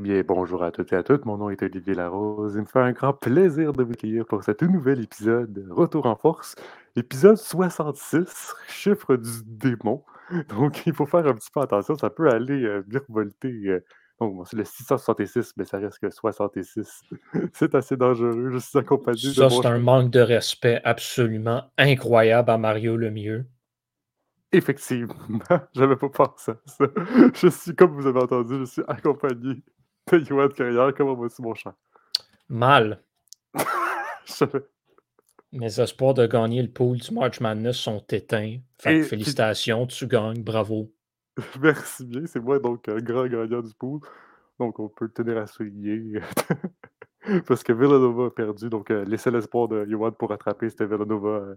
Eh bien, bonjour à toutes et à toutes. Mon nom est Olivier Larose. Il me fait un grand plaisir de vous accueillir pour ce tout nouvel épisode de Retour en force. Épisode 66, chiffre du démon. Donc, il faut faire un petit peu attention. Ça peut aller euh, virevolter. euh, donc, bon, c'est le 666, mais ça reste que 66. c'est assez dangereux. Je suis accompagné de Ça, c'est un manque de respect absolument incroyable à Mario Lemieux. Effectivement, j'avais pas pensé à ça. Je suis, comme vous avez entendu, je suis accompagné Yoann Carrière. Comment vas-tu, mon cher? Mal. Mes espoirs de gagner le pool du March Madness sont éteints. Fait Et- félicitations, tu gagnes, bravo. Merci bien, c'est moi donc un grand gagnant du pool. Donc on peut le tenir à souligner. Parce que Villanova a perdu, donc euh, laissez l'espoir de Yoann pour rattraper, c'était Villanova. euh,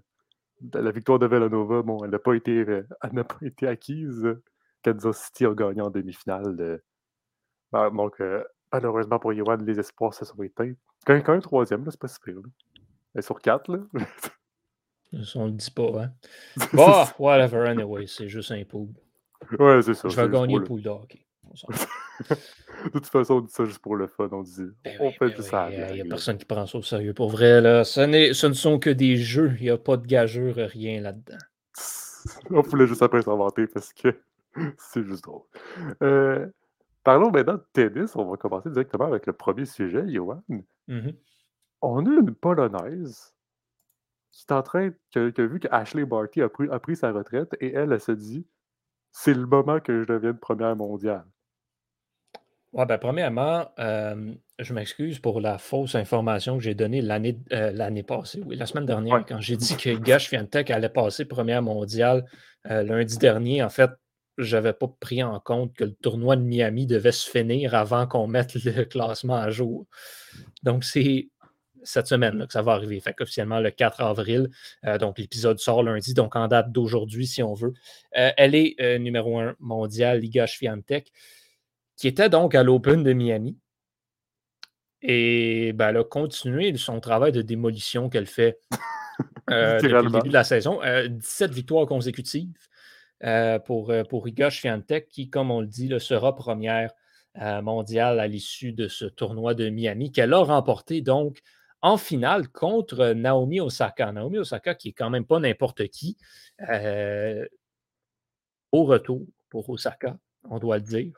la victoire de Villanova, bon, elle n'a pas été, euh, elle n'a pas été acquise. Kansas City a gagné en demi-finale. Bah, donc euh, malheureusement pour Yoann, les espoirs se sont éteints. Quand, quand même troisième, là, c'est pas si pire. là. Est sur quatre, là. On le dit pas, hein. Bon, whatever, anyway, c'est juste un pool. ouais, c'est ça. Je vais gagner le pool de hockey. De toute façon, on dit ça juste pour le fun. On dit, Ben on oui, fait ben ça. Il n'y a personne qui prend ça au sérieux. Pour vrai, là, ce, ce ne sont que des jeux. Il n'y a pas de gageure, rien là-dedans. On voulait juste après s'inventer parce que c'est juste drôle. Euh, parlons maintenant de tennis. On va commencer directement avec le premier sujet, Johan. Mhm. On a une Polonaise qui est en train, qui a, qui a vu que Ashley Barty a pris, a pris sa retraite et elle, elle se dit c'est le moment que je devienne première mondiale. Ouais, ben, premièrement, euh, je m'excuse pour la fausse information que j'ai donnée l'année euh, l'année passée, oui, la semaine dernière, Ouais. quand j'ai dit que Gash Fiantech allait passer première mondiale euh, lundi dernier. En fait, je n'avais pas pris en compte que le tournoi de Miami devait se finir avant qu'on mette le classement à jour. Donc, c'est cette semaine là, que ça va arriver. Fait qu'officiellement, le 4 avril, euh, donc l'épisode sort lundi, donc en date d'aujourd'hui, si on veut. Euh, elle est euh, numéro 1 mondial, Liga Swiatek qui était donc à l'Open de Miami. Et ben, elle a continué son travail de démolition qu'elle fait depuis le début de la saison. Euh, 17 victoires consécutives euh, pour, euh, pour Iga qui, comme on le dit, sera première euh, mondiale à l'issue de ce tournoi de Miami, qu'elle a remporté donc en finale contre Naomi Osaka. Naomi Osaka, qui est quand même pas n'importe qui, au retour pour Osaka, on doit le dire.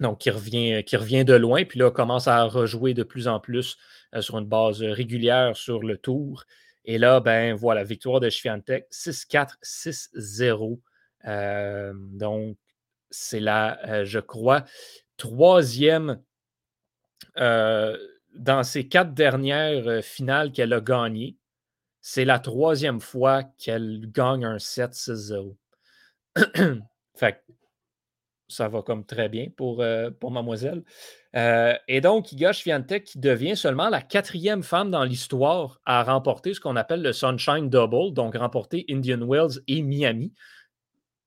Donc, qui revient, qui revient de loin, puis là, commence à rejouer de plus en plus sur une base régulière sur le tour. Et là, ben voilà, victoire de Swiatek, 6-4, 6-0. Euh, donc, c'est la, euh, je crois, troisième euh, dans ces quatre dernières euh, finales qu'elle a gagnées. C'est la troisième fois qu'elle gagne un 7-6-0. fait ça va comme très bien pour, euh, pour mademoiselle. Euh, et donc, Iga Swiatek qui devient seulement la quatrième femme dans l'histoire à remporter ce qu'on appelle le Sunshine Double, donc remporter Indian Wells et Miami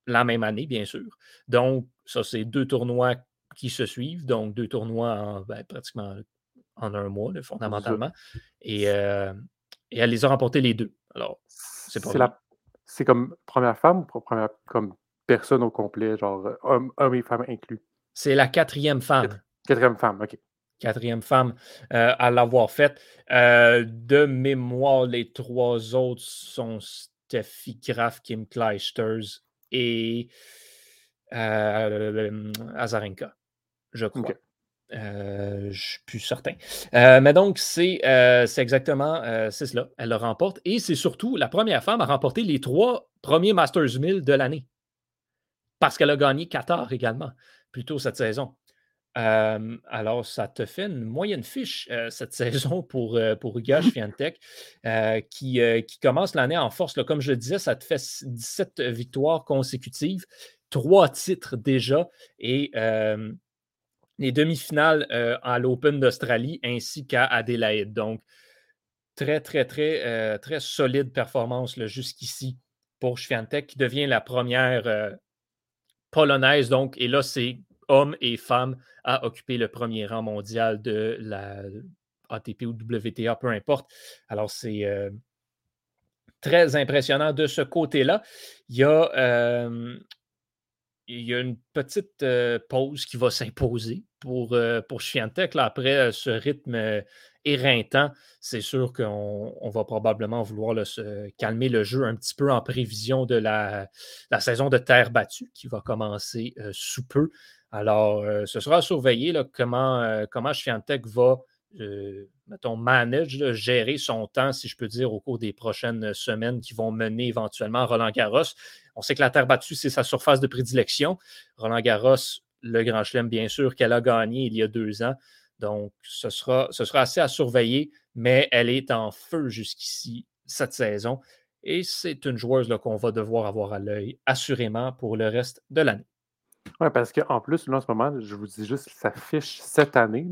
la même année, bien sûr. Donc, ça, c'est deux tournois qui se suivent, donc deux tournois en, ben, pratiquement en un mois, là, fondamentalement. Et, euh, et elle les a remportés les deux. Alors, c'est pas la... c'est comme première femme ou première comme personne au complet, genre euh, homme, homme et femme inclus. c'est la quatrième femme. Quatrième femme, ok. quatrième femme euh, à l'avoir faite. Euh, de mémoire, les trois autres sont Steffi Graf, Kim Clijsters et euh, Azarenka, je crois. Euh, je ne suis plus certain. Euh, mais donc, c'est euh, exactement c'est cela. Elle le remporte. Et c'est surtout la première femme à remporter les trois premiers Masters 1000 de l'année. Parce qu'elle a gagné Qatar également, plus tôt cette saison. Euh, alors, ça te fait une moyenne fiche euh, cette saison pour, euh, pour euh, qui, qui commence l'année en force. là. Comme je le disais, ça te fait 17 victoires consécutives, trois titres déjà et les demi-finales à l'Open d'Australie ainsi qu'à Adélaïde. Donc, très, très, très, très solide performance jusqu'ici pour Swiatek, qui devient la première polonaise. Donc, et là, c'est hommes et femmes à occuper le premier rang mondial de la ATP ou WTA, peu importe. Alors, c'est euh, très impressionnant de ce côté-là. Il y a euh, il y a une petite pause qui va s'imposer pour, pour Là, après ce rythme éreintant, c'est sûr qu'on va probablement vouloir se calmer le jeu un petit peu en prévision de la, saison de terre battue qui va commencer sous peu. Alors, ce sera à surveiller là, comment, comment va euh, mettons, manage, gérer son temps, si je peux dire, au cours des prochaines semaines qui vont mener éventuellement Roland Garros. On sait que la terre battue, c'est sa surface de prédilection. Roland Garros, le Grand Chelem, bien sûr, qu'elle a gagné il y a deux ans. Donc, ce sera, assez à surveiller, mais elle est en feu jusqu'ici cette saison. Et c'est une joueuse qu'on va devoir avoir à l'œil, assurément, pour le reste de l'année. Oui, parce qu'en plus, là, en ce moment, je vous dis juste, ça fiche cette année.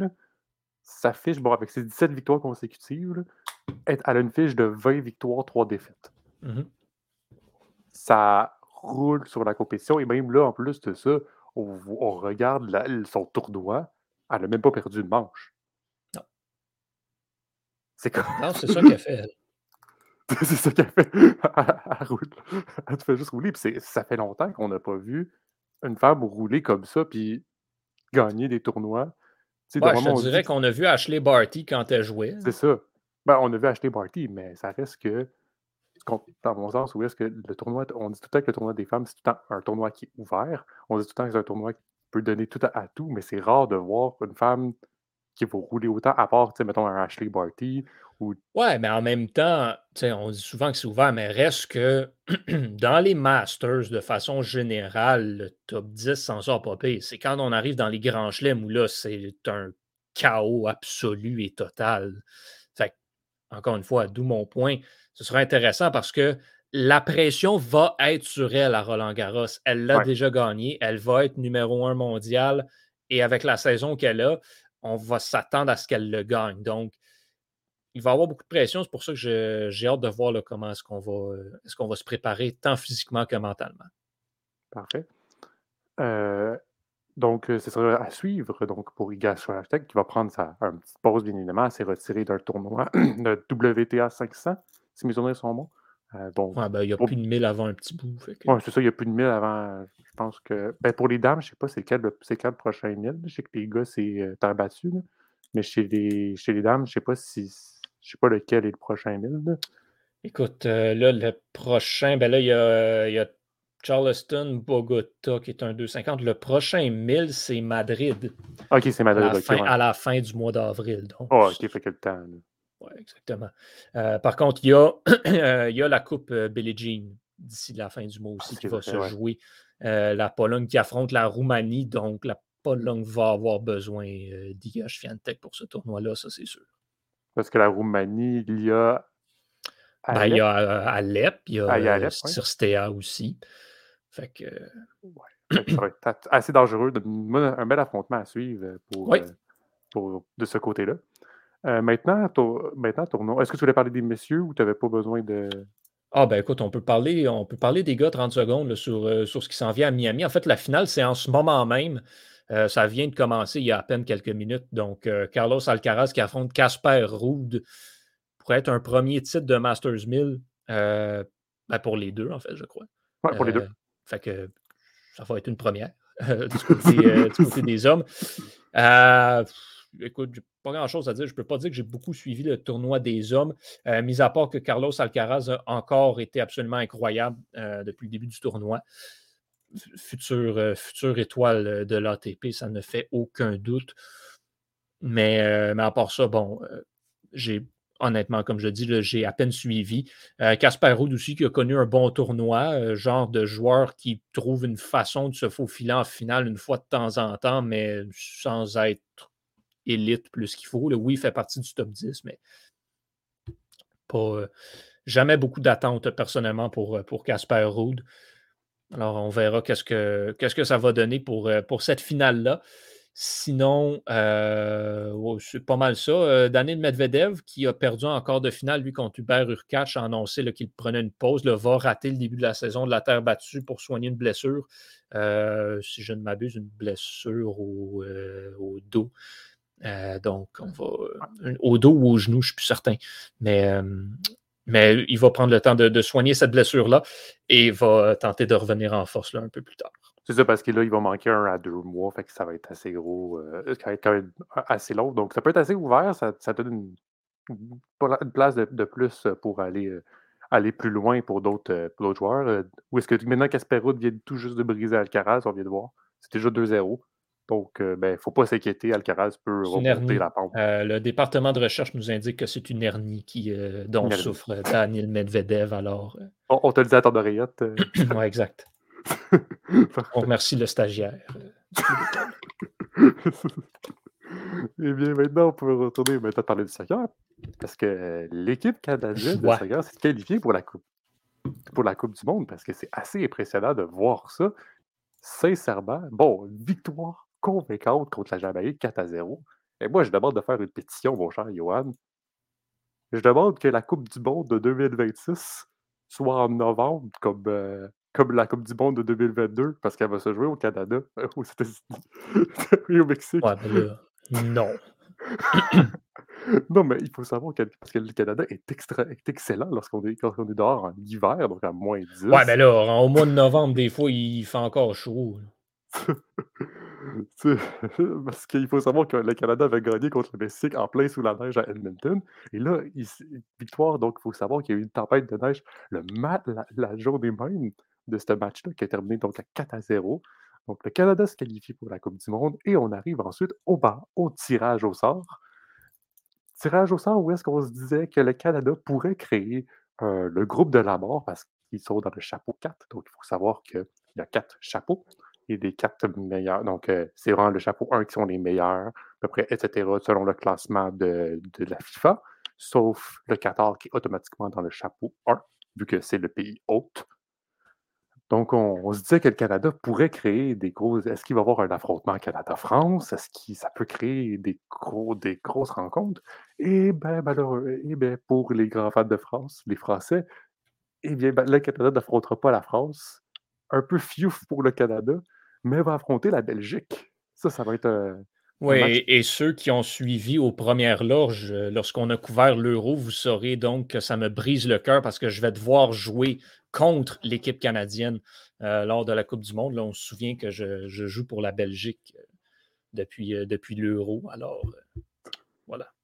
Sa fiche, bon, avec ses 17 victoires consécutives, elle a une fiche de 20 victoires, 3 défaites. Mmh ça roule sur la compétition. Et même là, en plus de ça, on, regarde son tournoi, elle n'a même pas perdu une manche. Non. C'est comme... Non, c'est ça qu'elle fait, c'est ça qu'elle fait. elle, roule. elle te fait juste rouler. Puis ça fait longtemps qu'on n'a pas vu une femme rouler comme ça, puis gagner des tournois Ouais, je te dirais qu'on a vu Ashley Barty quand elle jouait. C'est ça. Ben, on a vu Ashley Barty, mais ça reste que, dans mon sens, où est-ce que le tournoi, on dit tout le temps que le tournoi des femmes, c'est tout le temps un tournoi qui est ouvert. On dit tout le temps que c'est un tournoi qui peut donner tout à, tout, mais c'est rare de voir une femme qui va rouler autant, à part, mettons, un Ashley Barty Ouais, mais en même temps, on dit souvent que c'est ouvert, mais reste que dans les Masters, de façon générale, le top 10 s'en sort pas pire. C'est quand on arrive dans les grands chelems où là, c'est un chaos absolu et total. Fait encore une fois, d'où mon point, ce sera intéressant parce que la pression va être sur elle à Roland Garros. Elle l'a déjà gagné, elle va être numéro un mondial et avec la saison qu'elle a, on va s'attendre à ce qu'elle le gagne. Donc, il va avoir beaucoup de pression. C'est pour ça que j'ai hâte de voir comment est-ce qu'on va, se préparer tant physiquement que mentalement. Parfait. Euh, donc, ce sera à suivre donc, pour Iga Swiatek qui va prendre sa petite pause, bien évidemment. S'est retirée d'un tournoi de WTA 500, si mes souvenirs sont bons. Euh, ben, il y a plus de 1000 avant un petit bout. Oui, c'est ça, il y a plus de 1000 avant. Je pense que. Ben, pour les dames, je ne sais pas c'est quel, le prochain 1000. Je sais que les gars, c'est euh, terre battue. Mais chez les, chez les dames, je ne sais pas si je sais pas lequel est le prochain 1000. Écoute, euh, là, le prochain, ben là, il y a, y a, Charleston, Bogota qui est un 250. Le prochain 1000, c'est Madrid. Ok, c'est Madrid. À la, fin, à la fin du mois d'avril. Oh, ok, fait que le temps. Oui, exactement. Euh, par contre, il y, a, il y a la Coupe euh, Billie Jean d'ici la fin du mois aussi ah, qui va se jouer. la Pologne qui affronte la Roumanie. Donc, la Pologne va avoir besoin d'Iga Fiantec pour ce tournoi-là, ça, c'est sûr. Parce que la Roumanie, il y a. Ben, il y a euh, Alep, il y a, ah, Sirstea aussi. Fait que. ça va être assez dangereux. Un bel affrontement à suivre pour, euh, pour de ce côté-là. Euh, maintenant, maintenant, tournoi. Est-ce que tu voulais parler des messieurs ou tu n'avais pas besoin de? Ah ben écoute, on peut parler, on peut parler des gars 30 secondes sur, sur ce qui s'en vient à Miami. En fait, la finale, c'est en ce moment même. Euh, ça vient de commencer il y a à peine quelques minutes. Donc, euh, Carlos Alcaraz qui affronte Casper Ruud pourrait être un premier titre de Masters 1000 euh, ben, pour les deux, en fait, je crois. Oui, pour les deux. Fait que ça va être une première du, côté, des hommes. Écoute, j'ai pas grand-chose à dire. Je ne peux pas dire que j'ai beaucoup suivi le tournoi des hommes, mis à part que Carlos Alcaraz a encore été absolument incroyable depuis le début du tournoi future, euh, future étoile euh, de l'ATP, ça ne fait aucun doute. Mais, euh, mais à part ça, bon, j'ai honnêtement, comme je dis, j'ai à peine suivi. Casper Ruud aussi, qui a connu un bon tournoi, genre de joueur qui trouve une façon de se faufiler en finale une fois de temps en temps, mais sans être élite plus qu'il faut. oui, il fait partie du top 10, mais pas jamais beaucoup d'attentes personnellement pour, pour Casper Ruud. Alors, on verra qu'est-ce que, ça va donner pour, euh, pour cette finale-là. Sinon, euh, c'est pas mal ça. Euh, Daniel Medvedev, qui a perdu encore de finale, lui, contre Hubert Urkach, a annoncé qu'il prenait une pause, là, va rater le début de la saison de la terre battue pour soigner une blessure. si je ne m'abuse, une blessure au, dos. Donc, on va. Au dos ou au genou, je ne suis plus certain. Mais mais il va prendre le temps de, soigner cette blessure-là et va tenter de revenir en force là, un peu plus tard. C'est ça, parce que là, il va manquer un à deux mois, fait que ça va être assez gros, euh, ça va être quand même assez long. Donc, ça peut être assez ouvert, ça, ça donne une, une place de, de, plus pour aller, euh, aller plus loin pour d'autres euh, joueurs. Ou est-ce que maintenant Caspero vient tout juste de briser Alcaraz, on vient de voir, c'est déjà 2-0. Donc, il ne ben, faut pas s'inquiéter, Alcaraz peut remonter la pente. le département de recherche nous indique que c'est une hernie qui, dont souffre Daniel Medvedev. Alors, on, te le dit à ton oreillette. oui, exact. On remercie le stagiaire. Eh bien, maintenant, on peut retourner maintenant parler du soccer. Parce que l'équipe canadienne de soccer s'est qualifiée pour la Coupe pour la Coupe du Monde parce que c'est assez impressionnant de voir ça. Sincèrement, bon, victoire convaincante contre la Jamaïque 4 à 0. Et moi, je demande de faire une pétition, mon cher Johan. Je demande que la Coupe du Monde de 2026 soit en novembre, comme, euh, comme la Coupe du Monde de 2022, parce qu'elle va se jouer au Canada, aux États-Unis et au Mexique. Ouais, non. non, mais il faut savoir que, parce que le Canada est, extra, est excellent lorsqu'on est, est, dehors en hiver, donc à moins 10. Ouais, ben là, au mois de novembre, des fois, il fait encore chaud. parce qu'il faut savoir que le Canada avait gagné contre le Mexique en plein sous la neige à Edmonton. Et là, victoire, donc il faut savoir qu'il y a eu une tempête de neige le mat, la, journée même de ce match-là qui a terminé donc à 4 à 0. Donc le Canada se qualifie pour la Coupe du Monde et on arrive ensuite au bas, au tirage au sort. Tirage au sort où est-ce qu'on se disait que le Canada pourrait créer euh, le groupe de la mort parce qu'ils sont dans le chapeau 4. Donc il faut savoir qu'il y a quatre chapeaux et des quatre meilleurs. Donc, euh, c'est vraiment le chapeau 1 qui sont les meilleurs, à peu près, etc., selon le classement de, la FIFA, sauf le Qatar qui est automatiquement dans le chapeau 1, vu que c'est le pays hôte. Donc, on, se disait que le Canada pourrait créer des gros. Est-ce qu'il va y avoir un affrontement Canada-France? Est-ce que ça peut créer des, gros, des grosses rencontres? Et bien, malheureux, et bien, pour les grands fans de France, les Français, eh bien, ben, le Canada n'affrontera pas la France. Un peu fiouf pour le Canada, mais va affronter la Belgique. Ça, ça va être. Euh, oui, et, ceux qui ont suivi aux premières loges, euh, lorsqu'on a couvert l'Euro, vous saurez donc que ça me brise le cœur parce que je vais devoir jouer contre l'équipe canadienne euh, lors de la Coupe du Monde. Là, on se souvient que je, joue pour la Belgique depuis, depuis l'Euro. Alors, voilà.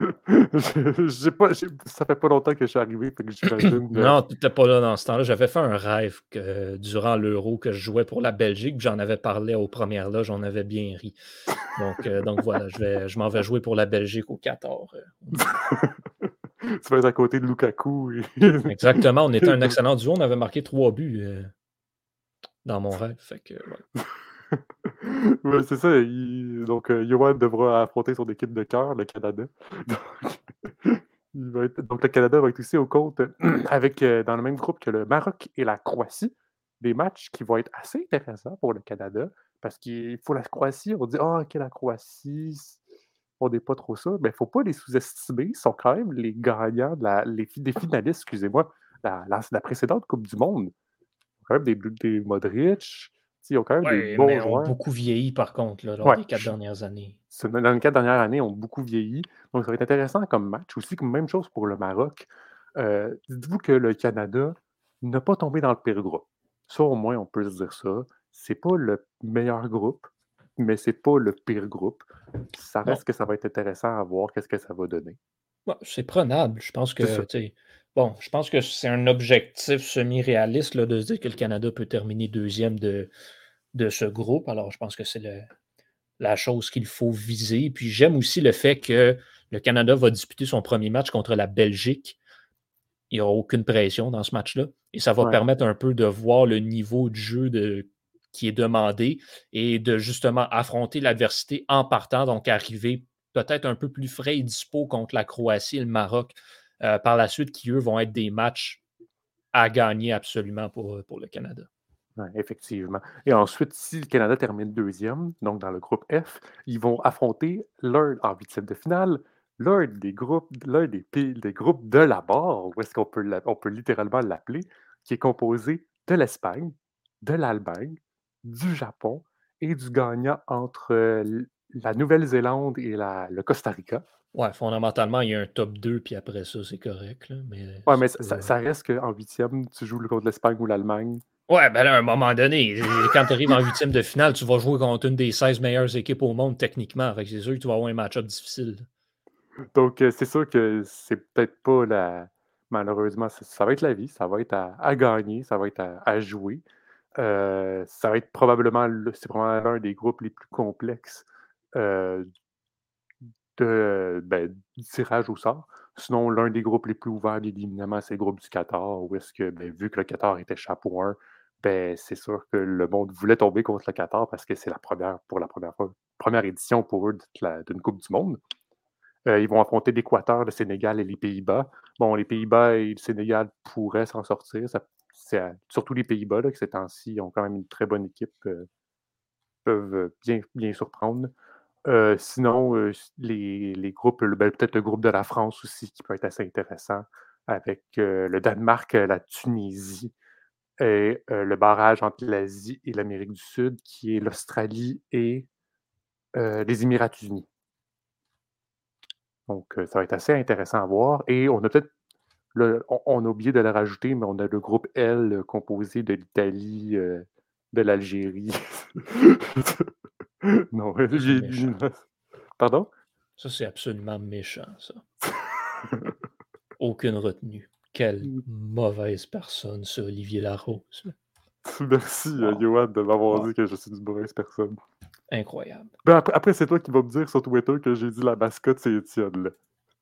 pas, ça fait pas longtemps que je suis arrivé, que Non, tu n'étais pas là dans ce temps-là. J'avais fait un rêve que durant l'Euro que je jouais pour la Belgique, j'en avais parlé aux premières loges, j'en avais bien ri. Donc, euh, donc voilà, je, vais, je m'en vais jouer pour la Belgique au 14. tu vas être à côté de Lukaku. Exactement, on était un excellent duo, on avait marqué trois buts euh, dans mon rêve. Fait que, c'est ça. Donc, euh, devra affronter son équipe de cœur, le Canada. Donc, le Canada va être aussi au compte euh, dans le même groupe que le Maroc et la Croatie. Des matchs qui vont être assez intéressants pour le Canada parce qu'il faut la Croatie. On dit, ah, oh, ok, la Croatie, on n'est pas trop ça. Mais il ne faut pas les sous-estimer. Ils sont quand même les gagnants, les, des finalistes, excusez-moi, la, la, précédente Coupe du Monde. Quand même des, des Modric, ils ont quand même des bons mais joueurs. ont beaucoup vieilli, par contre, là, lors des quatre dernières années. Dans les quatre dernières années, ils ont beaucoup vieilli. Donc, ça va être intéressant comme match. Aussi, même chose pour le Maroc. Euh, dites-vous que le Canada n'a pas tombé dans le pire groupe. Ça, au moins, on peut se dire ça. C'est pas le meilleur groupe, mais c'est pas le pire groupe. Ça reste que ça va être intéressant à voir qu'est-ce que ça va donner. c'est prenable. Je pense que Bon, je pense que c'est un objectif semi-réaliste de se dire que le Canada peut terminer deuxième de, de ce groupe. Alors, je pense que c'est la chose qu'il faut viser. Puis j'aime aussi le fait que le Canada va disputer son premier match contre la Belgique. Il n'y aura aucune pression dans ce match-là. Et ça va permettre un peu de voir le niveau de jeu de, qui est demandé et de justement affronter l'adversité en partant, donc arriver peut-être un peu plus frais et dispo contre la Croatie et le Maroc euh, par la suite, qui eux vont être des matchs à gagner absolument pour, pour le Canada effectivement. Et ensuite, si le Canada termine deuxième, donc dans le groupe F, ils vont affronter l'un en huitième de finale, l'un des groupes, l'un des, des groupes de la barre, ou est-ce qu'on peut, peut littéralement l'appeler, qui est composé de l'Espagne, de l'Allemagne, du Japon et du gagnant entre euh, la Nouvelle-Zélande et le Costa Rica. Ouais, fondamentalement, il y a un top 2, puis après ça, c'est correct. mais ouais, mais ça, ça, reste qu'en huitième, tu joues contre l'Espagne ou l'Allemagne Ouais, ben là, à un moment donné, quand tu arrives en huitième de finale, tu vas jouer contre une des 16 meilleures équipes au monde techniquement. Fait que c'est sûr que tu vas avoir un match-up difficile. Donc, euh, c'est sûr que c'est peut-être pas la. Malheureusement, ça, ça va être la vie, ça va être à, à gagner, ça va être à, à jouer. Euh, ça va être probablement, le- c'est probablement l'un des groupes les plus complexes euh, de, ben, du tirage au sort. Sinon, l'un des groupes les plus ouverts, évidemment, c'est le groupe du Qatar, où est-ce que, ben, vu que le Qatar était chapeau 1, ben, c'est sûr que le monde voulait tomber contre le Qatar parce que c'est la première, pour la première fois, première édition pour eux d'une Coupe du Monde. Euh, ils vont affronter l'Équateur, le Sénégal et les Pays-Bas. Bon, les Pays-Bas et le Sénégal pourraient s'en sortir. Ça- surtout les Pays-Bas, que ces temps-ci ont quand même une très bonne équipe, euh, peuvent euh, bien surprendre. Euh, sinon, euh, les, groupes, ben, peut-être le groupe de la France aussi, qui peut être assez intéressant, avec euh, le Danemark, la Tunisie et le barrage entre l'Asie et l'Amérique du Sud, qui est l'Australie et les Émirats unis. Donc, ça va être assez intéressant à voir. Et on a peut-être, on, on a oublié de le rajouter, mais on a le groupe L composé de l'Italie, de l'Algérie. non, j'ai méchant. Pardon? Ça, c'est absolument méchant, ça. Aucune retenue. Quelle Mm. mauvaise personne, ce Olivier Larose. Merci, Wow. Johan, de m'avoir Wow. dit que je suis une mauvaise personne. Incroyable. Ben, après, après, c'est toi qui vas me dire sur Twitter que j'ai dit la mascotte, c'est Étienne, là.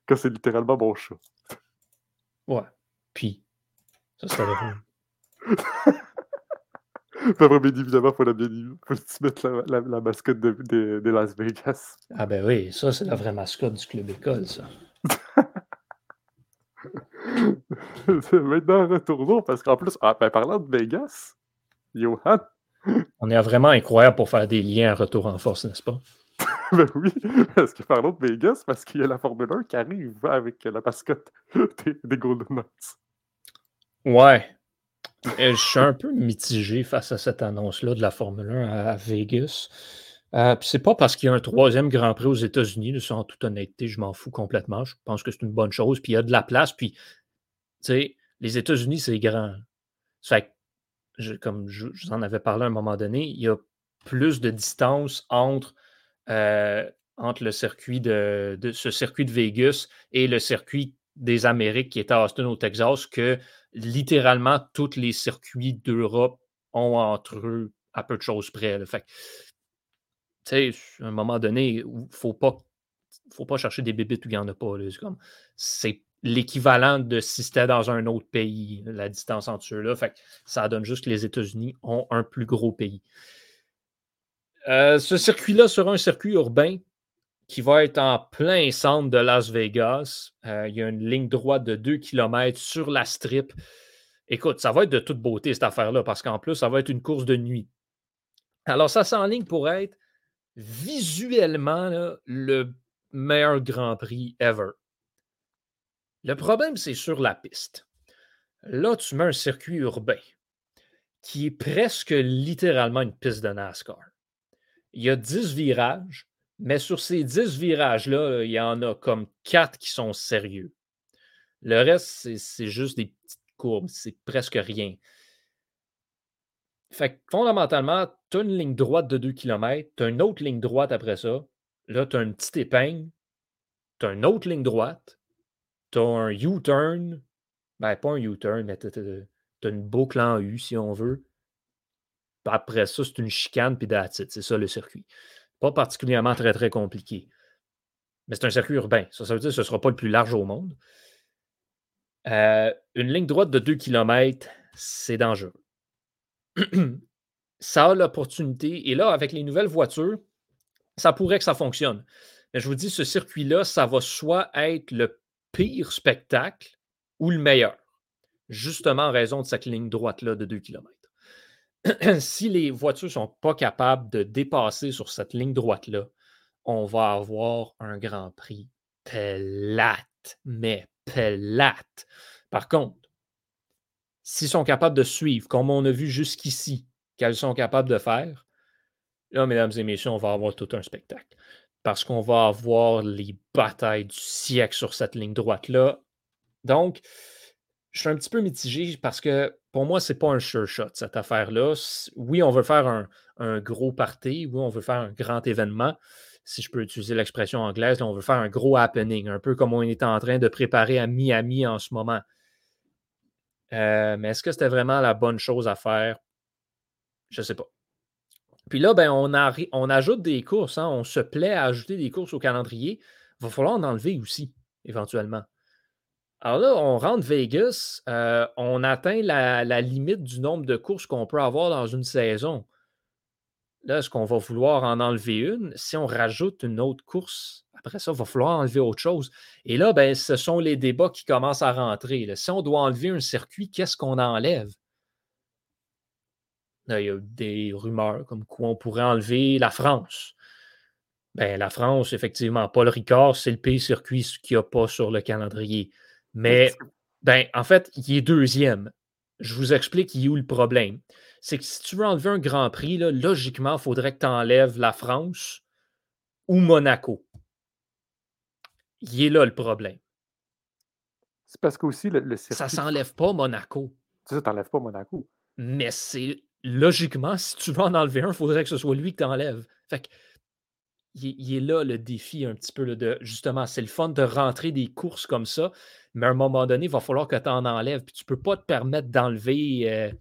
Que c'est littéralement mon chat. Ouais. Puis, ça, c'était drôle. Après, bien évidemment, il faut, la, bien, faut se mettre la, la- la mascotte de, de- de Las Vegas. Ah ben oui, ça, c'est la vraie mascotte du club école, ça. Maintenant, retournons, parce qu'en plus, ah, ben, parlant de Vegas, Johan, On est vraiment incroyable pour faire des liens à retour en force, n'est-ce pas? ben oui, parce que parlons de Vegas, parce qu'il y a la Formule 1 qui arrive avec la mascotte des, des Golden Knights. Ouais. Euh, je suis un peu mitigé face à cette annonce-là de la Formule 1 à, Vegas. Euh, c'est pas parce qu'il y a un troisième Grand Prix aux États-Unis, ça, en toute honnêteté, je m'en fous complètement. Je pense que c'est une bonne chose. Puis il y a de la place. Puis, tu sais, les États-Unis, c'est grand. Ça fait comme je, je vous en avais parlé à un moment donné, il y a plus de distance entre, euh, entre le circuit de, de- ce circuit de Vegas et le circuit des Amériques qui est à Austin au Texas que littéralement tous les circuits d'Europe ont entre eux à peu de choses près. là. Fait tu sais, à un moment donné, faut pas, faut pas chercher des bébites où il n'y en a pas. là. C'est l'équivalent de si c'était dans un autre pays, la distance entre ceux-là. Fait que ça donne juste que les États-Unis ont un plus gros pays. Euh, ce circuit-là sera un circuit urbain qui va être en plein centre de Las Vegas. Euh, il y a une ligne droite de 2 km sur la strip. Écoute, ça va être de toute beauté cette affaire-là parce qu'en plus, ça va être une course de nuit. Alors, ça s'enligne pour être visuellement le meilleur Grand Prix ever. Le problème, c'est sur la piste. Là, tu mets un circuit urbain qui est presque littéralement une piste de NASCAR. Il y a 10 virages, mais sur ces 10 virages-là, il y en a comme 4 qui sont sérieux. Le reste, c'est- juste des petites courbes, c'est presque rien. Fait que fondamentalement, tu as une ligne droite de 2 km, tu as une autre ligne droite après ça. Là, tu as une petite épingle, tu as une autre ligne droite, tu as un U-turn. Ben, pas un U-turn, mais tu as une boucle en U, si on veut. Après ça, c'est une chicane, puis. C'est ça le circuit. Pas particulièrement très, très compliqué. Mais c'est un circuit urbain. Ça, ça veut dire que ce ne sera pas le plus large au monde. Euh, une ligne droite de 2 km, c'est dangereux. ça a l'opportunité. Et là, avec les nouvelles voitures, ça pourrait que ça fonctionne. Mais je vous dis, ce circuit-là, ça va soit être le pire spectacle ou le meilleur. Justement en raison de cette ligne droite-là de 2 km. si les voitures ne sont pas capables de dépasser sur cette ligne droite-là, on va avoir un Grand Prix plate, mais plate. Par contre, s'ils sont capables de suivre, comme on a vu jusqu'ici, qu'elles sont capables de faire, là, mesdames et messieurs, on va avoir tout un spectacle. Parce qu'on va avoir les batailles du siècle sur cette ligne droite-là. Donc, je suis un petit peu mitigé parce que pour moi, c'est pas un sure shot, cette affaire-là. Oui, on veut faire un, gros party, oui, on veut faire un grand événement. Si je peux utiliser l'expression anglaise, on veut faire un gros happening, un peu comme on est en train de préparer à Miami en ce moment. Euh, mais est-ce que c'était vraiment la bonne chose à faire? Je ne sais pas. Puis là, ben, on, on ajoute des courses. Hein. on se plaît à ajouter des courses au calendrier. Il va falloir en enlever aussi, éventuellement. Alors là, on rentre Vegas, euh, on atteint la, limite du nombre de courses qu'on peut avoir dans une saison. Là, est-ce qu'on va vouloir en enlever une? Si on rajoute une autre course, après ça, il va falloir enlever autre chose. Et là, ben, ce sont les débats qui commencent à rentrer. Si on doit enlever un circuit, qu'est-ce qu'on enlève? il y a des rumeurs comme quoi on pourrait enlever la France. Ben, la France, effectivement, Paul Ricard, c'est le pays circuit qu'il n'y a pas sur le calendrier. Mais, ben, en fait, il est deuxième. Je vous explique il est où le problème? C'est que si tu veux enlever un Grand Prix, là, logiquement, il faudrait que tu enlèves la France ou Monaco. Il est là le problème. C'est parce qu'aussi le, le circuit. Ça s'enlève pas Monaco. Ça, t'enlèves pas Monaco. Mais c'est logiquement, si tu veux en enlever un, il faudrait que ce soit lui que tu enlèves. Fait que il, est là le défi un petit peu de justement, c'est le fun de rentrer des courses comme ça, mais à un moment donné, il va falloir que tu en enlèves. Puis tu ne peux pas te permettre d'enlever euh,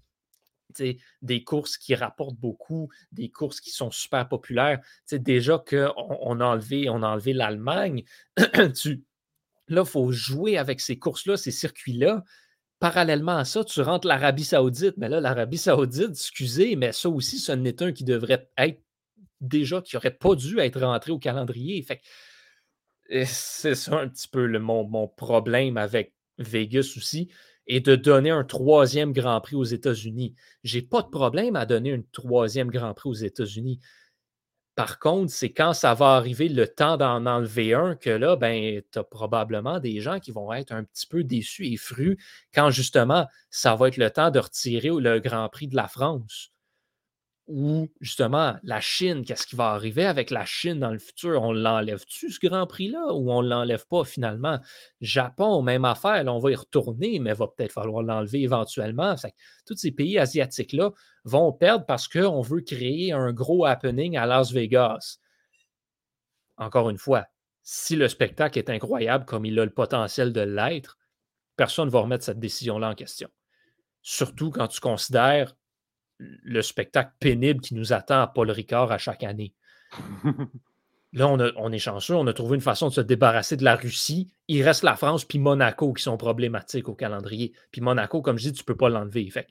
des courses qui rapportent beaucoup, des courses qui sont super populaires. déjà qu'on on a enlevé, l'Allemagne, là, il faut jouer avec ces courses-là, ces circuits-là. Parallèlement à ça, tu rentres l'Arabie Saoudite. Mais là, l'Arabie Saoudite, excusez, mais ça aussi, ce n'est un qui devrait être déjà qui n'aurait pas dû être rentré au calendrier. Fait c'est ça un petit peu le, mon, problème avec Vegas aussi, et de donner un troisième Grand Prix aux États-Unis. J'ai pas de problème à donner un troisième Grand Prix aux États-Unis. Par contre, c'est quand ça va arriver le temps d'en enlever un que là, ben, tu as probablement des gens qui vont être un petit peu déçus et frus quand justement ça va être le temps de retirer le Grand Prix de la France ou justement la Chine, qu'est-ce qui va arriver avec la Chine dans le futur? On l'enlève-tu ce Grand Prix-là ou on ne l'enlève pas finalement? Japon, même affaire, on va y retourner, mais il va peut-être falloir l'enlever éventuellement. tous ces pays asiatiques-là vont perdre parce qu'on veut créer un gros happening à Las Vegas. Encore une fois, si le spectacle est incroyable comme il a le potentiel de l'être, personne ne va remettre cette décision-là en question. Surtout quand tu considères le spectacle pénible qui nous attend à Paul Ricard à chaque année. Là, on, est chanceux, on a trouvé une façon de se débarrasser de la Russie. Il reste la France puis Monaco qui sont problématiques au calendrier. Puis Monaco, comme je dis, tu ne peux pas l'enlever. Fait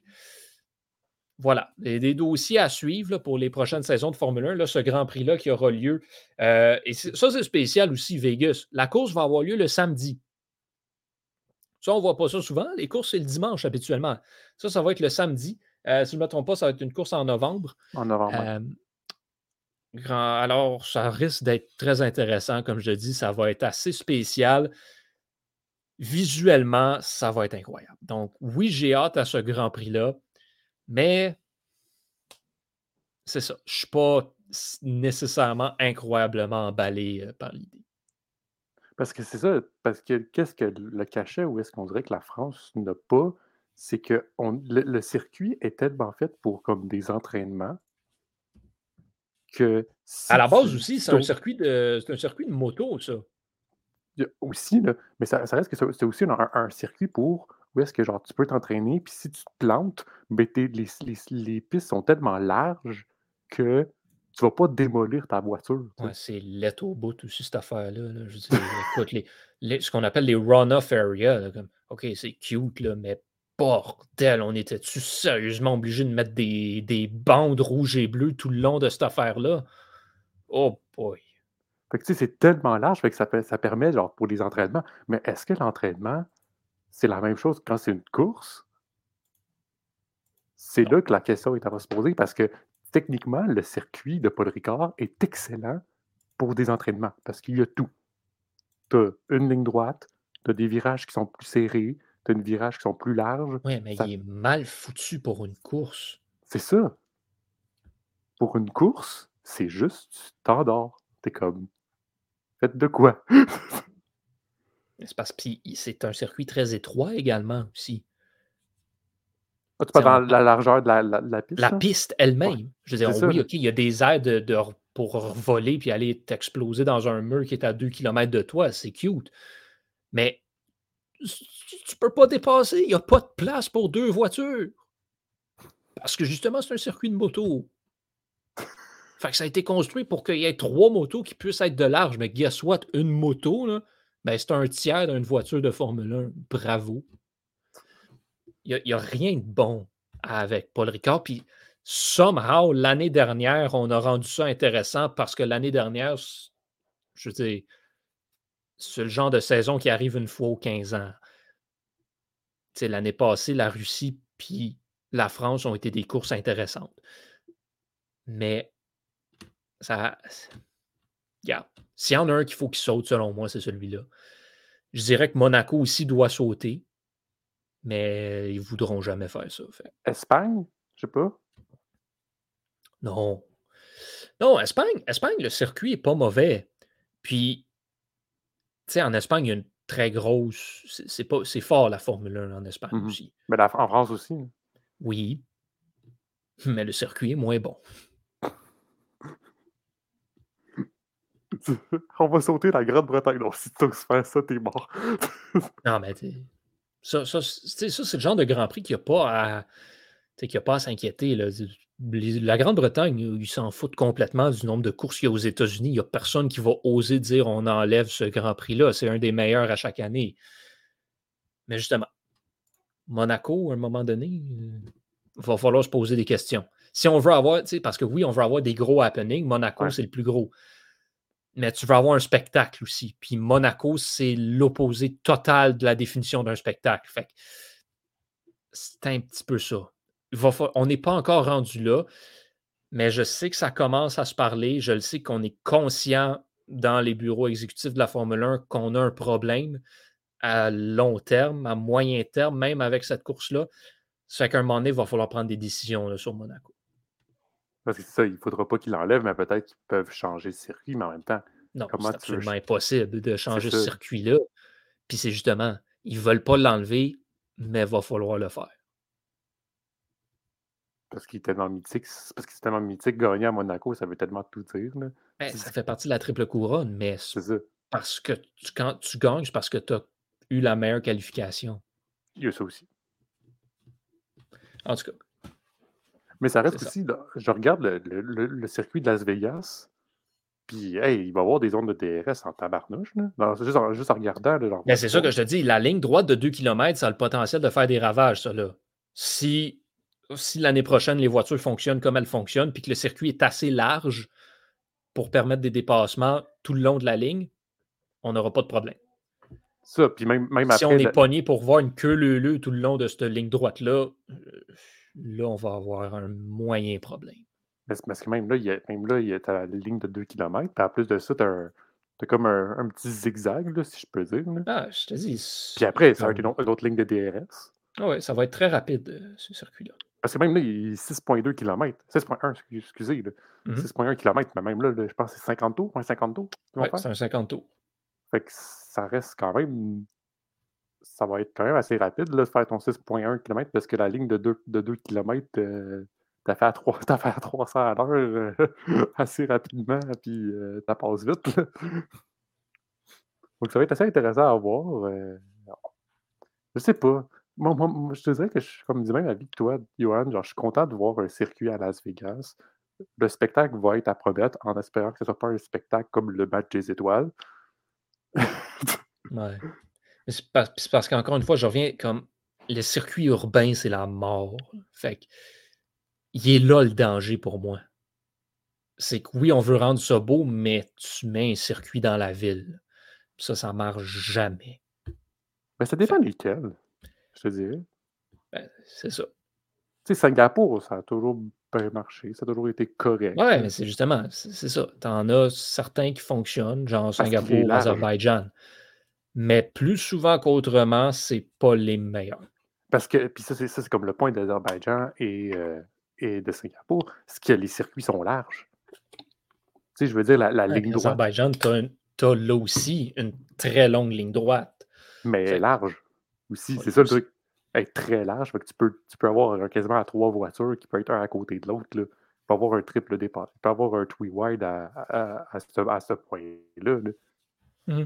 voilà, des dossiers à suivre pour les prochaines saisons de Formule 1. Là, ce Grand Prix-là qui aura lieu. Euh, et ça, c'est spécial aussi, Vegas. La course va avoir lieu le samedi. Ça, on ne voit pas ça souvent. Les courses, c'est le dimanche habituellement. Ça, ça va être le samedi. Euh, si je ne me trompe pas, ça va être une course en novembre. En novembre. Euh, alors, ça risque d'être très intéressant. Comme je dis, ça va être assez spécial. Visuellement, ça va être incroyable. Donc, oui, j'ai hâte à ce Grand Prix-là, mais c'est ça. Je ne suis pas nécessairement incroyablement emballé euh, par l'idée. Parce que c'est ça, parce que qu'est-ce que le cachet ou est-ce qu'on dirait que la France n'a pas? C'est que le, circuit est tellement fait pour comme des entraînements que. à la base aussi, c'est un, circuit de, un circuit de moto, ça. Aussi, mais ça, reste que c'est aussi un, circuit pour où est-ce que genre tu peux t'entraîner, puis si tu te plantes, ben, les, pistes sont tellement larges que tu vas pas démolir ta voiture. Ouais, c'est let au bout aussi, cette affaire-là. Je écoute, les, ce qu'on appelle les run-off areas, OK, c'est cute, là, mais bordel, on était-tu sérieusement obligé de mettre des, bandes rouges et bleues tout le long de cette affaire-là? Oh boy. Fait que tu sais, c'est tellement large que ça, ça permet, genre, pour les entraînements. Mais est-ce que l'entraînement, c'est la même chose quand c'est une course? C'est là que la question est à se poser parce que techniquement, le circuit de Paul Ricard est excellent pour des entraînements parce qu'il y a tout. Tu as une ligne droite, tu as des virages qui sont plus serrés, tu as une virage qui sont plus larges. Oui, mais il est mal foutu pour une course. C'est ça. Pour une course, c'est juste, tu t'endors. T'es comme, faites de quoi? c'est parce que c'est un circuit très étroit également aussi. Ah, tu parles dans la largeur de la, la, piste? La piste elle-même. Je veux dire, oui, OK, il y a des airs de, pour voler puis aller t'exploser dans un mur qui est à 2 km de toi. C'est cute. Mais tu peux pas dépasser. Il n'y a pas de place pour deux voitures. Parce que justement, c'est un circuit de moto. Fait que ça a été construit pour qu'il y ait trois motos qui puissent être de large. Mais guess what? Une moto, là, ben, c'est un tiers d'une voiture de Formule 1. Bravo. Il n'y a, rien de bon avec Paul Ricard. Puis somehow, l'année dernière, on a rendu ça intéressant parce que l'année dernière, je veux dire, c'est le genre de saison qui arrive une fois aux 15 ans. L'année passée, la Russie puis la France ont été des courses intéressantes. Mais ça. S'il y en a un qu'il faut qu'il saute, selon moi, c'est celui-là. Je dirais que Monaco aussi doit sauter, mais ils ne voudront jamais faire ça. Espagne? Je sais pas. Non. Non, Espagne, Espagne, le circuit n'est pas mauvais. Puis, sais, en Espagne, il y a une très grosse. C'est, pas, c'est fort la Formule 1 en Espagne mmh aussi. Mais en France aussi. Hein. Oui. Mais le circuit est moins bon. On va sauter la Grande-Bretagne. Non, si tu faire ça, t'es mort. non, mais ça, ça, c'est le genre de Grand Prix qu'il n'y a pas à. a pas à s'inquiéter. La Grande-Bretagne, ils s'en foutent complètement du nombre de courses qu'il y a aux États-Unis. Il n'y a personne qui va oser dire on enlève ce Grand Prix-là. C'est un des meilleurs à chaque année. Mais justement, Monaco, à un moment donné, il va falloir se poser des questions. Si on veut avoir, parce que oui, on veut avoir des gros happenings, Monaco, c'est le plus gros mais tu veux avoir un spectacle aussi. Puis Monaco, c'est l'opposé total de la définition d'un spectacle. Fait c'est un petit peu ça. On n'est pas encore rendu là, mais je sais que ça commence à se parler. Je le sais qu'on est conscient dans les bureaux exécutifs de la Formule 1 qu'on a un problème à long terme, à moyen terme, même avec cette course-là. Ça fait qu'à un moment donné, il va falloir prendre des décisions sur Monaco. Parce que ça, il ne faudra pas qu'ils l'enlèvent, mais peut-être qu'ils peuvent changer de circuit, mais en même temps. Non, c'est absolument impossible de changer ce circuit-là. Puis c'est justement, ils ne veulent pas l'enlever, mais il va falloir le faire. Parce qu'il est tellement mythique. Parce qu'il est tellement mythique, gagner à Monaco, ça veut tellement tout dire. Ben, ça fait partie de la triple couronne, mais parce que quand tu gagnes, c'est parce que tu as eu la meilleure qualification. Il y a ça aussi. En tout cas. Mais ça reste aussi, je regarde le, circuit de Las Vegas, puis hey, il va y avoir des zones de DRS en tabarnouche. Là. juste, en, juste, en, regardant. Ben, c'est ça que je te dis, la ligne droite de 2 km, ça a le potentiel de faire des ravages, ça. Là. Si, si l'année prochaine, les voitures fonctionnent comme elles fonctionnent, puis que le circuit est assez large pour permettre des dépassements tout le long de la ligne, on n'aura pas de problème. Ça, puis même, même si on est pogné pour voir une queue leu tout le long de cette ligne droite-là, euh, là, on va avoir un moyen problème. Parce que même là, il y a, même là, il y a ta ligne de 2 km. Puis en plus de ça, tu as, comme un, petit zigzag, là, si je peux dire. Ah, je te dis. Puis après, ça va être une autre, ligne de DRS. Ah oui, ça va être très rapide, euh, ce circuit-là. Parce que même là, il est 6,2 km. 6,1, excusez. 6,1 km, mais même là, je pense que c'est 50 tours, un 50 tours. Oui, c'est un 50 tours. Fait que ça reste quand même ça va être quand même assez rapide là, de faire ton 6,1 km parce que la ligne de 2, de 2 km, euh, t'as fait, à 3, fait à 300 à l'heure euh, assez rapidement, puis euh, ça passe vite. Donc ça va être assez intéressant à voir. je sais pas. Moi, moi, je te dirais que je suis comme du même avis que toi, Johan. Genre, je suis content de voir un circuit à Las Vegas. Le spectacle va être à promettre en espérant que ce soit pas un spectacle comme le match des étoiles. ouais. C'est parce, qu'encore une fois, je reviens comme le circuit urbain, c'est la mort. Fait que, il est là le danger pour moi. C'est que oui, on veut rendre ça beau, mais tu mets un circuit dans la ville. Ça, ça marche jamais. Mais ça dépend duquel, je te dirais. Ben, c'est ça. Tu sais, Singapour, ça a toujours bien marché, ça a toujours été correct. Ouais, mais c'est justement, c'est ça. T'en as certains qui fonctionnent, genre Singapour, Azerbaïdjan mais plus souvent qu'autrement, c'est pas les meilleurs. Parce que, puis ça, c'est comme le point d'Azerbaïdjan et, euh, et, de Singapour, c'est que les circuits sont larges. Tu sais, je veux dire, la, la ligne droite. Azerbaïdjan, tu as, là aussi une très longue ligne droite. Mais large aussi, c'est ça le truc. être très large. tu, peux, tu peux avoir quasiment trois voitures qui peuvent être un à côté de l'autre. Tu peux avoir un triple départ. Tu peux avoir un three wide à, à, ce, point-là. Mmh.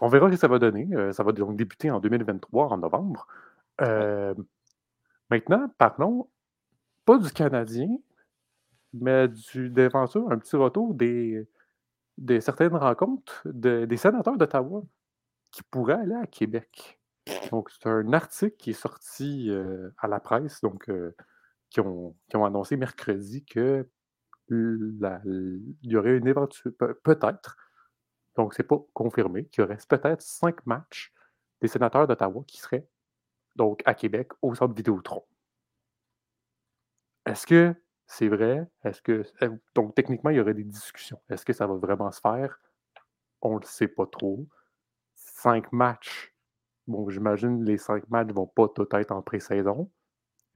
On verra ce que ça va donner. Euh, ça va donc débuter en 2023, en novembre. Euh, maintenant, parlons pas du Canadien, mais du, d'aventure, un petit retour des, des certaines rencontres des sénateurs d'Ottawa qui pourraient aller à Québec. Donc, c'est un article qui est sorti euh, à la presse, donc qui, ont, qui, ont, annoncé mercredi que il y aurait une éventuelle, peut-être, donc c'est pas confirmé, qu'il y aurait peut-être cinq matchs des sénateurs d'Ottawa qui seraient donc à Québec au centre Vidéotron. Est-ce que c'est vrai? Est-ce que. Donc techniquement, il y aurait des discussions. Est-ce que ça va vraiment se faire? On le sait pas trop. Cinq matchs. Bon, j'imagine les cinq matchs ne vont pas tout être en pré-saison.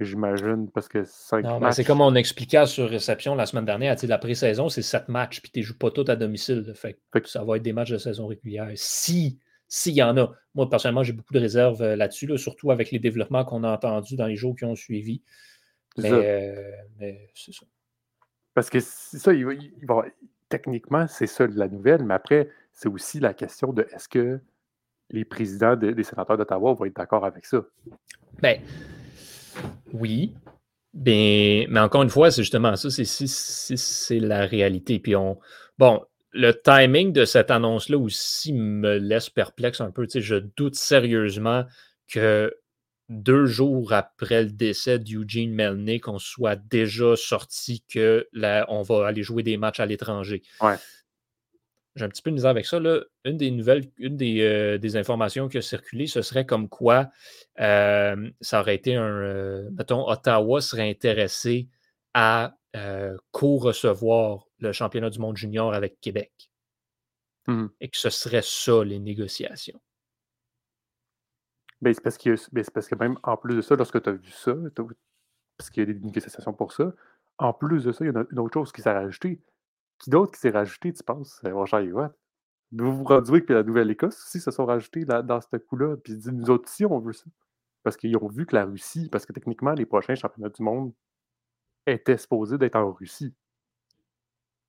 J'imagine, parce que 5 matchs. C'est comme on expliquait sur réception la semaine dernière. La pré-saison, c'est 7 matchs, puis tu ne joues pas tout à domicile. Fait, ça va être des matchs de saison régulière. Si, s'il y en a. Moi, personnellement, j'ai beaucoup de réserves euh, là-dessus, surtout avec les développements qu'on a entendus dans les jours qui ont suivi. Euh, mais, c'est ça. Parce que ça, techniquement, c'est ça la nouvelle, mais après, c'est aussi la question de est-ce que les présidents des sénateurs d'Ottawa vont être d'accord avec ça? Ben, oui. Ben, mais encore une fois, c'est justement ça, c'est la réalité. Puis on. Bon, le timing de cette annonce-là aussi me laisse perplexe un peu. je doute sérieusement que deux jours après le décès d'Eugene Melnick, on soit déjà sorti que on va aller jouer des matchs à l'étranger. Ouais j'ai un petit peu de misère avec ça. Là. Une des nouvelles, une des, euh, informations qui a circulé, ce serait comme quoi euh, ça aurait été un. Euh, mettons, Ottawa serait intéressé à co-recevoir le championnat du monde junior avec Québec. Mmh Et que ce serait ça, les négociations. Ben, c'est parce, ben, parce, que même en plus de ça, lorsque tu as vu ça, parce qu'il y a des négociations pour ça, en plus de ça, il y a une autre chose qui s'est rajoutée qui d'autre qui s'est rajouté, tu penses, euh, mon cher Yoann? Nouveau-Brunswick et la Nouvelle-Écosse aussi se sont rajoutés dans ce coup-là. Puis nous autres aussi, on veut ça. Parce qu'ils ont vu que la Russie, parce que techniquement, les prochains championnats du monde étaient supposés d'être en Russie.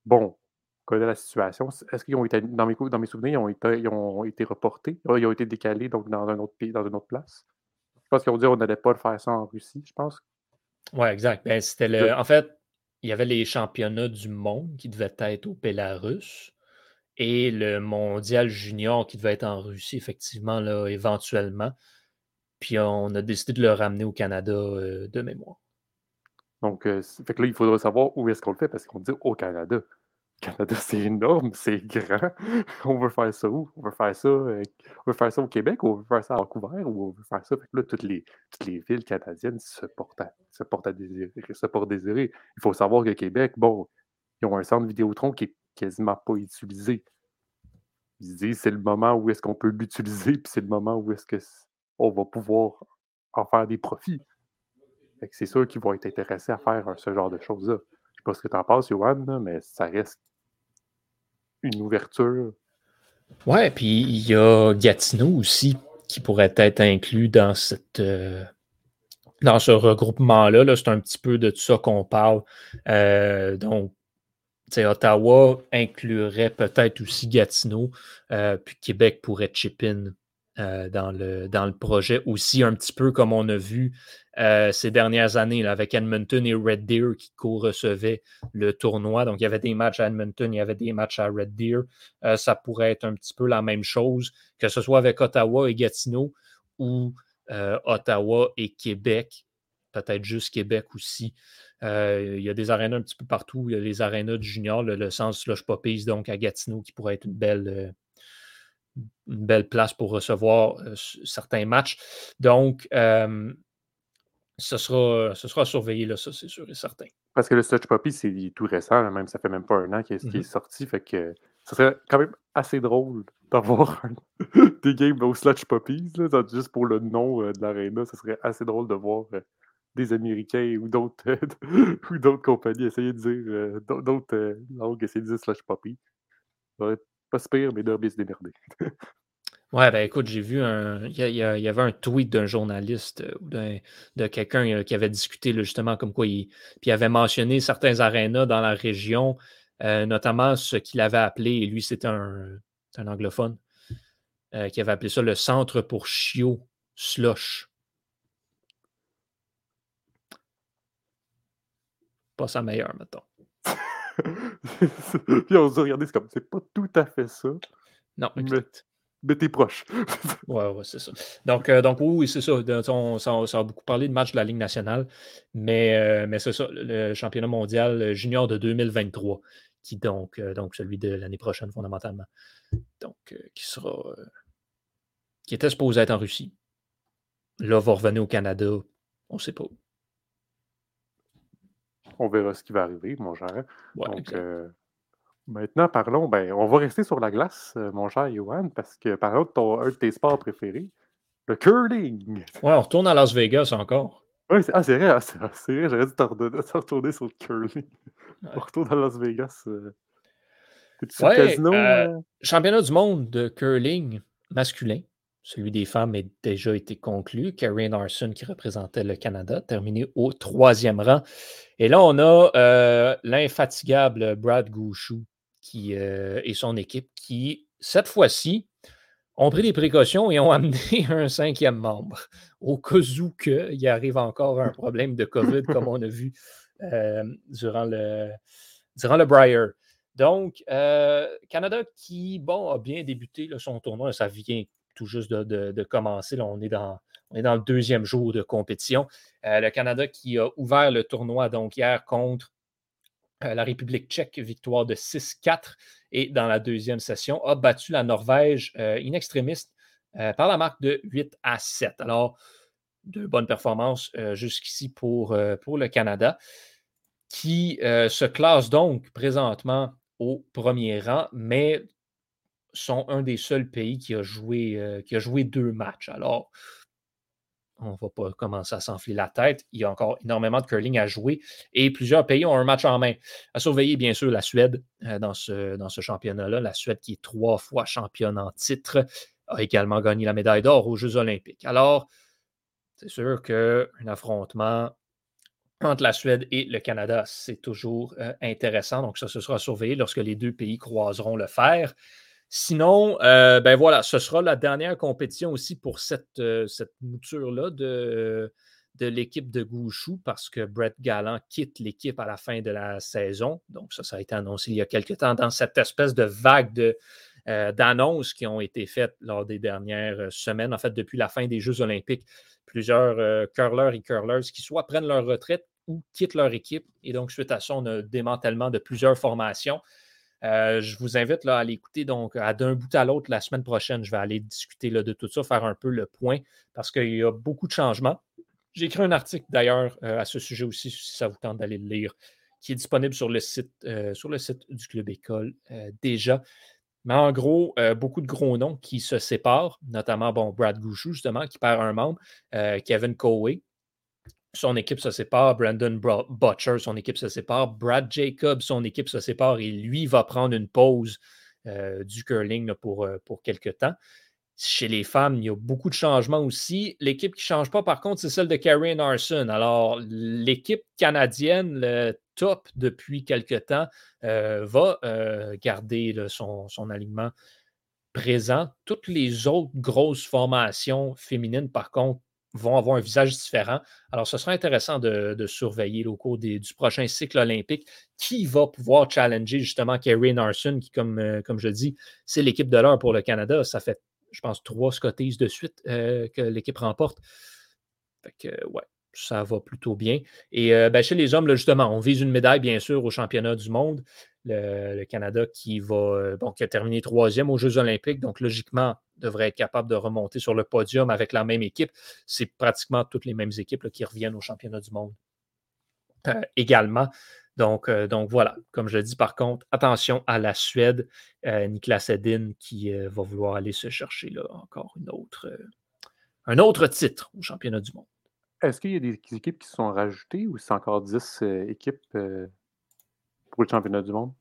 Bon, on connaît la situation. Est-ce qu'ils ont été, dans mes, dans mes souvenirs, ils ont été, ils ont été reportés, ils ont été décalés donc dans un autre pays, dans une autre place? Je pense qu'ils ont dit qu'on n'allait pas faire ça en Russie, je pense. Oui, exact. Ben, c'était le. En fait, il y avait les championnats du monde qui devaient être au Bélarus et le mondial junior qui devait être en Russie, effectivement, là, éventuellement. Puis on a décidé de le ramener au Canada euh, de mémoire. Donc, euh, fait que là, il faudra savoir où est-ce qu'on le fait parce qu'on dit au Canada. Canada, c'est énorme, c'est grand. on veut faire ça où? On veut faire ça, euh, on veut faire ça au Québec ou on veut faire ça à Vancouver ou on veut faire ça? Là, toutes les, toutes les villes canadiennes se portent à, se portent à désirer, se portent désirer. Il faut savoir que Québec, bon, ils ont un centre Vidéotron qui est quasiment pas utilisé. Ils disent c'est le moment où est-ce qu'on peut l'utiliser, puis c'est le moment où est-ce qu'on va pouvoir en faire des profits. c'est sûr qu'ils vont être intéressés à faire ce genre de choses-là. Je sais pas ce que tu en penses, Johan, mais ça reste une ouverture. Ouais, puis il y a Gatineau aussi qui pourrait être inclus dans cette. Euh, dans ce regroupement-là, -là, c'est un petit peu de ça qu'on parle. Euh, donc, Ottawa inclurait peut-être aussi Gatineau, euh, puis Québec pourrait chip in euh, dans, le, dans le projet aussi, un petit peu comme on a vu euh, ces dernières années avec Edmonton et Red Deer qui co-recevaient le tournoi. Donc, il y avait des matchs à Edmonton, il y avait des matchs à Red Deer. Euh, ça pourrait être un petit peu la même chose, que ce soit avec Ottawa et Gatineau ou Ottawa et Québec, peut-être juste Québec aussi. il y a des arénas un petit peu partout. Il y a les arénas du junior, le, sens Slush Poppies, donc à Gatineau, qui pourrait être une belle, une belle place pour recevoir euh, certains matchs. Donc, euh, ce, sera, ce sera surveillé, là, ça, c'est sûr et certain. Parce que le Sludge Poppy, c'est tout récent, même ça fait même pas un an qu'il est, mm-hmm. sorti. Fait que ce serait quand même assez drôle d'avoir des games au Sludge Puppies, juste pour le nom euh, de l'aréna. Ce serait assez drôle de voir des Américains ou d'autres ou d'autres compagnies essayer de dire d'autres langues essayer de dire Sludge Poppy. Ça pas pire, mais Derby se démerder. Ouais, ben écoute, j'ai vu un. Il y, avait un tweet d'un journaliste ou de quelqu'un qui avait discuté justement comme quoi il. Puis il avait mentionné certains arénas dans la région, notamment ce qu'il avait appelé, et lui, c'était un, un, anglophone, qui avait appelé ça le centre pour chiots slush. Pas sa meilleure, mettons. Puis on se dit, c'est comme, c'est pas tout à fait ça. Non, exact. Mais, t'es proche. ouais, ouais, c'est ça. Donc, euh, donc oui, c'est ça. On, ça, a beaucoup parlé de match de la Ligue nationale, mais, euh, mais c'est ça, le championnat mondial junior de 2023, qui donc, euh, donc celui de l'année prochaine, fondamentalement. Donc, qui sera. qui était supposé être en Russie. Là, va revenir au Canada. On ne sait pas on verra ce qui va arriver, mon cher. Donc, euh, maintenant, parlons. Ben, on va rester sur la glace, euh, mon cher Johan, parce que par exemple, ton, un de tes sports préférés, le curling. Ouais, on retourne à Las Vegas encore. Oui, c'est ah, vrai, ah, c'est vrai, j'aurais dû te retourner sur le curling. On retourne à Las Vegas. Euh. Ouais, casino? championnat du monde de curling masculin. Celui des femmes a déjà été conclu. Carrie Arson, qui représentait le Canada, terminé au troisième rang. Et là, on a euh, l'infatigable Brad Gouchou euh, et son équipe qui, cette fois-ci, ont pris des précautions et ont amené un cinquième membre. Au cas où qu'il arrive encore un problème de COVID, comme on a vu euh, durant, le, durant le Briar. Donc, Canada qui, bon, a bien débuté son tournoi, ça vient tout juste de, commencer. Là, on, est dans, on est dans le deuxième jour de compétition. Euh, le Canada qui a ouvert le tournoi donc hier contre euh, la République tchèque, victoire de 6-4. Et dans la deuxième session, a battu la Norvège euh, in extremis par la marque de 8 à 7. Alors, de bonnes performances jusqu'ici pour, pour le Canada, qui se classe donc présentement au premier rang, mais sont un des seuls pays qui a joué, euh, deux matchs. Alors, on ne va pas commencer à s'enfler la tête. Il y a encore énormément de curling à jouer et plusieurs pays ont un match en main. À surveiller, bien sûr, la Suède euh, dans ce, dans ce championnat-là. La Suède, qui est trois fois championne en titre, a également gagné la médaille d'or aux Jeux olympiques. Alors, c'est sûr qu'un affrontement entre la Suède et le Canada, c'est toujours euh, intéressant. Donc, ça, ce sera surveillé lorsque les deux pays croiseront le fer. Sinon, euh, ben voilà, ce sera la dernière compétition aussi pour cette, euh, mouture-là de, l'équipe de Gouchou parce que Brett Gallant quitte l'équipe à la fin de la saison. Donc, ça, ça a été annoncé il y a quelques temps dans cette espèce de vague euh, d'annonces qui ont été faites lors des dernières semaines, en fait, depuis la fin des Jeux olympiques. Plusieurs curlers et curlers qui soit prennent leur retraite ou quittent leur équipe. Et donc, suite à ça, on a démantèlement de plusieurs formations. Euh, je vous invite là, à l'écouter donc à d'un bout à l'autre la semaine prochaine. Je vais aller discuter là, de tout ça, faire un peu le point parce qu'il y a beaucoup de changements. J'ai écrit un article d'ailleurs euh, à ce sujet aussi, si ça vous tente d'aller le lire, qui est disponible sur le site, euh, sur le site du Club École déjà. Mais en gros, beaucoup de gros noms qui se séparent, notamment bon, Brad Gouchou, justement, qui perd un membre, Kevin Coway, son équipe se sépare, Brandon Butcher, son équipe se sépare, Brad Jacobs, son équipe se sépare et lui va prendre une pause euh, du curling pour, euh, quelques temps. Chez les femmes, il y a beaucoup de changements aussi. L'équipe qui ne change pas, par contre, c'est celle de Karen Arson. Alors, l'équipe canadienne, le top depuis quelques temps, euh, va garder son, son alignement présent. Toutes les autres grosses formations féminines, par contre, vont avoir un visage différent. Alors, ce sera intéressant de, surveiller au cours du prochain cycle olympique qui va pouvoir challenger justement Kerry Narson, qui, comme, euh, comme je dis, c'est l'équipe de l'heure pour le Canada. Ça fait, je pense, trois Scotties de suite euh, que l'équipe remporte. Fait que, ouais, ça va plutôt bien. Et euh, ben, chez les hommes, justement, on vise une médaille, bien sûr, au championnat du monde. Le, Canada qui va, bon, qui a terminé troisième aux Jeux olympiques, donc logiquement, devrait être capable de remonter sur le podium avec la même équipe. C'est pratiquement toutes les mêmes équipes qui reviennent au championnat du monde euh, également. Donc, euh, voilà, comme je le dis par contre, attention à la Suède, euh, Niklas Edin qui va vouloir aller se chercher là, encore un autre titre au championnat du monde. Est-ce qu'il y a des équipes qui sont rajoutées ou c'est encore 10 équipes pour le championnat du monde?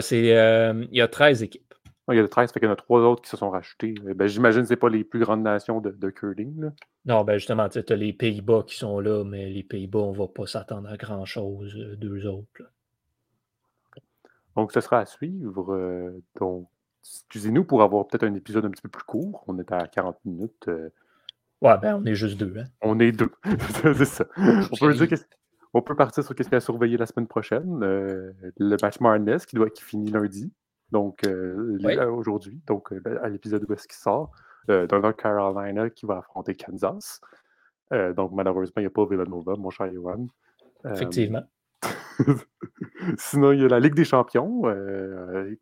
c'est, il y a 13 équipes. il y a 13, fait qu'il y en a trois autres qui se sont rajoutés. Ben, J'imagine que ce pas les plus grandes nations de, de curling. Non, ben justement, tu as les Pays-Bas qui sont là, mais les Pays-Bas, on ne va pas s'attendre à grand-chose d'eux autres. Donc, ce sera à suivre. Euh, donc, excusez-nous pour avoir peut-être un épisode un petit peu plus court. On est à 40 minutes. Euh. Ouais, ben on est juste deux. Hein? On est deux. c'est ça. On peut, dire on peut partir sur ce qu'il y a à surveiller la semaine prochaine. Euh, le match Marnes qui, doit, qui finit lundi. Donc, aujourd'hui. Donc, à l'épisode où est-ce qu'il sort. North Carolina qui va affronter Kansas. donc, malheureusement, il n'y a pas Villanova, mon cher Yohan. Effectivement. Sinon, il y a la Ligue des champions, euh,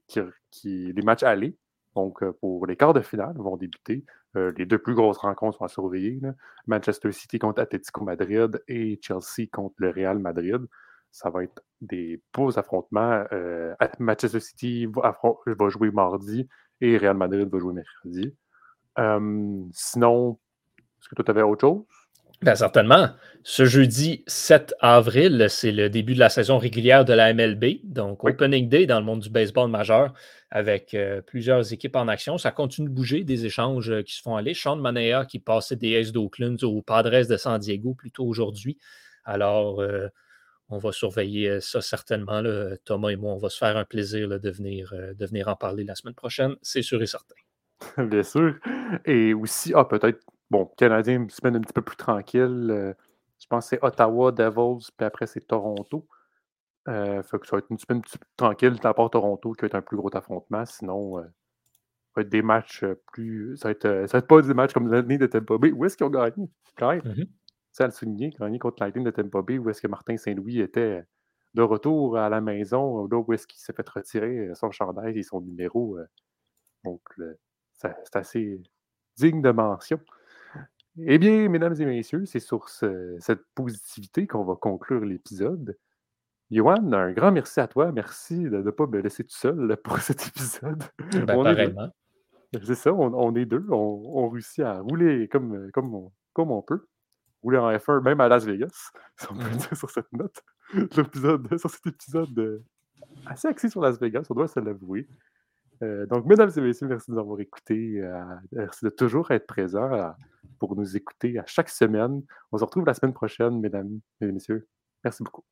qui, les matchs allés. Donc, euh, pour les quarts de finale, vont débuter. Euh, les deux plus grosses rencontres sont à surveiller. Manchester City contre Atletico Madrid et Chelsea contre le Real Madrid. Ça va être des beaux affrontements. Manchester City va, va, jouer mardi et Real Madrid va jouer mercredi. sinon, est-ce que toi, tu avais autre chose? Bien, certainement. Ce jeudi 7 avril, c'est le début de la saison régulière de la MLB, donc Opening Day dans le monde du baseball majeur, avec euh, plusieurs équipes en action. Ça continue de bouger, des échanges euh, qui se font aller. Sean Manea qui passait des Aces d'Oakland aux Padres de San Diego plutôt aujourd'hui. Alors, euh, on va surveiller ça certainement. Thomas et moi, on va se faire un plaisir de, venir, de venir en parler la semaine prochaine, c'est sûr et certain. Bien sûr. Et aussi, ah, peut-être Bon, Canadien, une semaine un petit peu plus tranquille. Je pense que c'est Ottawa, Devils, puis après c'est Toronto. Euh, fait que ça va être une semaine plus tranquille, à part Toronto, qui va être un plus gros affrontement. Sinon, euh, ça va être des matchs plus. Ça va être, ça va être pas des matchs comme l'année de Tampa Bay. Où est-ce qu'ils ont gagné? Quand même. Mm Ça a le souligner, gagné contre Lightning de Tampa Bay, où est-ce que Martin Saint-Louis était de retour à la maison, là où est-ce qu'il s'est fait retirer son chandail et son numéro. donc, c'est assez digne de mention. Eh bien, mesdames et messieurs, c'est sur cette positivité qu'on va conclure l'épisode. Yoann, un grand merci à toi. Merci de ne pas me laisser tout seul pour cet épisode. Ben, pareillement. C'est ça, on, est deux. On, réussit à rouler comme, comme, on, comme on peut. Rouler en F1, même à Las Vegas, si on peut mm-hmm. dire sur cette note. L'épisode, sur cet épisode euh, assez axé sur Las Vegas, on doit se l'avouer. Euh, donc, mesdames et messieurs, merci de nous avoir écoutés. Euh, merci de toujours être présents euh, pour nous écouter à chaque semaine. On se retrouve la semaine prochaine, mesdames et messieurs. Merci beaucoup.